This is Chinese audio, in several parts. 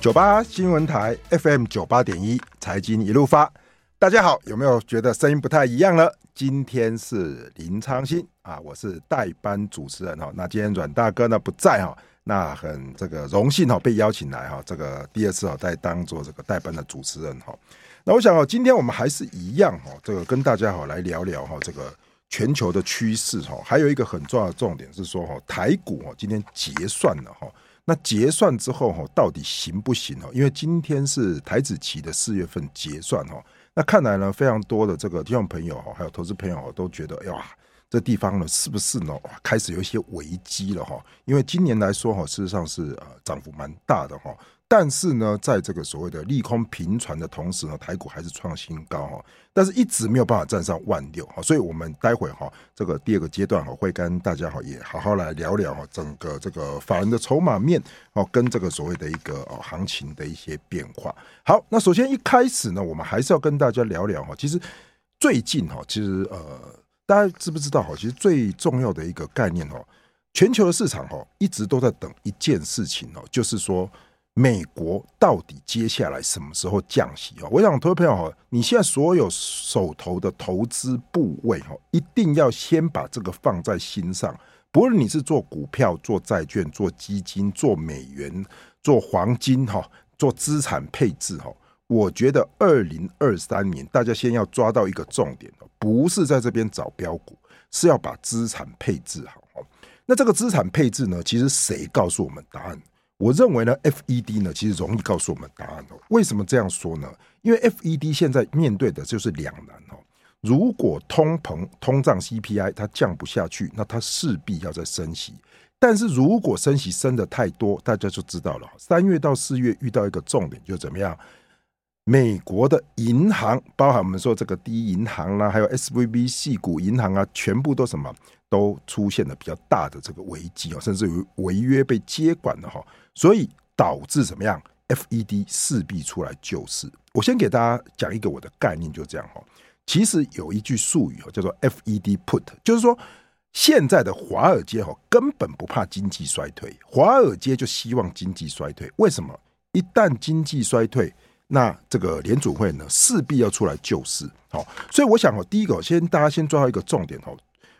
九八新闻台 FM 九八点一财经一路发，大家好，有没有觉得声音不太一样了？今天是林昌新啊，我是代班主持人哈。那今天阮大哥呢不在哈，那很这个荣幸哈被邀请来哈，这个第二次哈再当做这个代班的主持人哈。那我想哦，今天我们还是一样哈，这个跟大家好来聊聊哈这个全球的趋势哈，还有一个很重要的重点是说哈台股哈今天结算了哈。那结算之后哈，到底行不行哦？因为今天是台子期的四月份结算哈，那看来呢，非常多的这个听众朋友哈，还有投资朋友都觉得，呀，这地方呢是不是呢开始有一些危机了哈？因为今年来说哈，事实上是呃涨幅蛮大的哈。但是呢，在这个所谓的利空频传的同时呢，台股还是创新高哈，但是一直没有办法站上万六哈，所以我们待会哈，这个第二个阶段哈，会跟大家哈也好好来聊聊哈，整个这个法人的筹码面哦，跟这个所谓的一个哦行情的一些变化。好，那首先一开始呢，我们还是要跟大家聊聊哈，其实最近哈，其实呃，大家知不知道哈，其实最重要的一个概念哦，全球的市场哈，一直都在等一件事情哦，就是说。美国到底接下来什么时候降息啊？我想，投资朋友，你现在所有手头的投资部位哈，一定要先把这个放在心上。不论你是做股票、做债券、做基金、做美元、做黄金哈、做资产配置哈，我觉得二零二三年大家先要抓到一个重点，不是在这边找标股，是要把资产配置好。那这个资产配置呢，其实谁告诉我们答案？我认为呢，FED 呢其实容易告诉我们答案哦。为什么这样说呢？因为 FED 现在面对的就是两难哦。如果通膨、通胀 CPI 它降不下去，那它势必要再升息。但是如果升息升得太多，大家就知道了。三月到四月遇到一个重点，就怎么样？美国的银行，包含我们说这个第一银行啦，还有 SVB 系股银行啊，全部都什么都出现了比较大的这个危机哦，甚至于违约被接管了哈。所以导致怎么样？FED 势必出来救市。我先给大家讲一个我的概念，就这样哈。其实有一句术语叫做 FED Put，就是说现在的华尔街哈根本不怕经济衰退，华尔街就希望经济衰退。为什么？一旦经济衰退，那这个联准会呢势必要出来救市。好，所以我想哦，第一个先大家先抓到一个重点哦。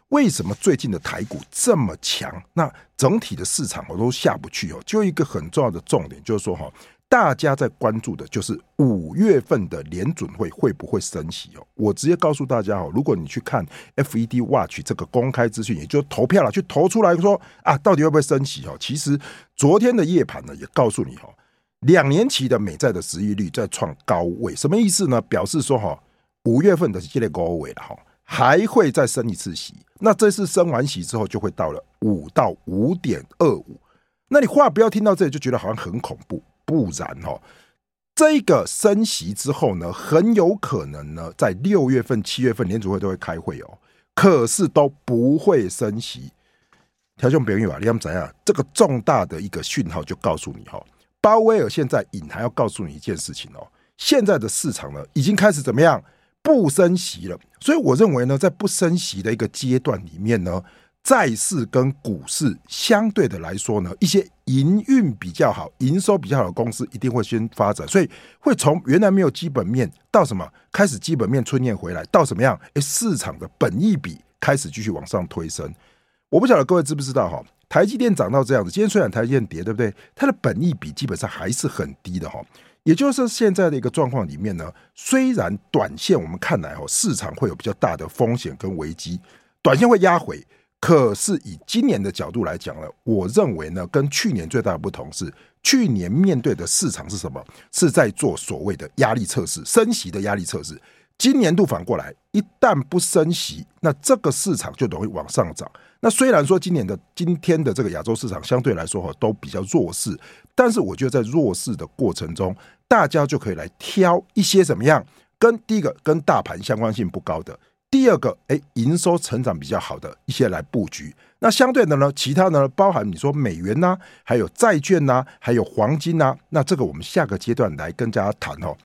为什么最近的台股这么强？那整体的市场我都下不去哦。就一个很重要的重点，就是说哈，大家在关注的就是五月份的联准会会不会升息哦。我直接告诉大家哦，如果你去看 FED Watch 这个公开资讯，也就投票了，去投出来说啊，到底会不会升息哦？其实昨天的夜盘呢，也告诉你哦，两年期的美债的收益率在创高位，什么意思呢？表示说哈，五月份的这个高位了哈。还会再升一次息，那这次升完息之后，就会到了五到五点二五。那你话不要听到这里就觉得好像很恐怖，不然哦，这个升息之后呢，很有可能呢，在六月份、七月份联储会都会开会哦，可是都不会升息。条件朋友啊，你们怎样？这个重大的一个讯号就告诉你哈，鲍威尔现在隐含要告诉你一件事情哦，现在的市场呢，已经开始怎么样？不升息了，所以我认为呢，在不升息的一个阶段里面呢，债市跟股市相对的来说呢，一些营运比较好、营收比较好的公司一定会先发展，所以会从原来没有基本面到什么开始基本面春天回来，到什么样？哎，市场的本益比开始继续往上推升。我不晓得各位知不知道哈，台积电涨到这样子，今天虽然台积电跌，对不对？它的本益比基本上还是很低的哈。也就是现在的一个状况里面呢，虽然短线我们看来哦，市场会有比较大的风险跟危机，短线会压回，可是以今年的角度来讲呢，我认为呢，跟去年最大的不同是，去年面对的市场是什么？是在做所谓的压力测试，升息的压力测试。今年度反过来，一旦不升息，那这个市场就容易往上涨。那虽然说今年的今天的这个亚洲市场相对来说哈都比较弱势，但是我觉得在弱势的过程中，大家就可以来挑一些怎么样，跟第一个跟大盘相关性不高的，第二个哎营收成长比较好的一些来布局。那相对的呢，其他呢包含你说美元呐、啊，还有债券呐、啊，还有黄金呐、那这个我们下个阶段来跟大家谈哦。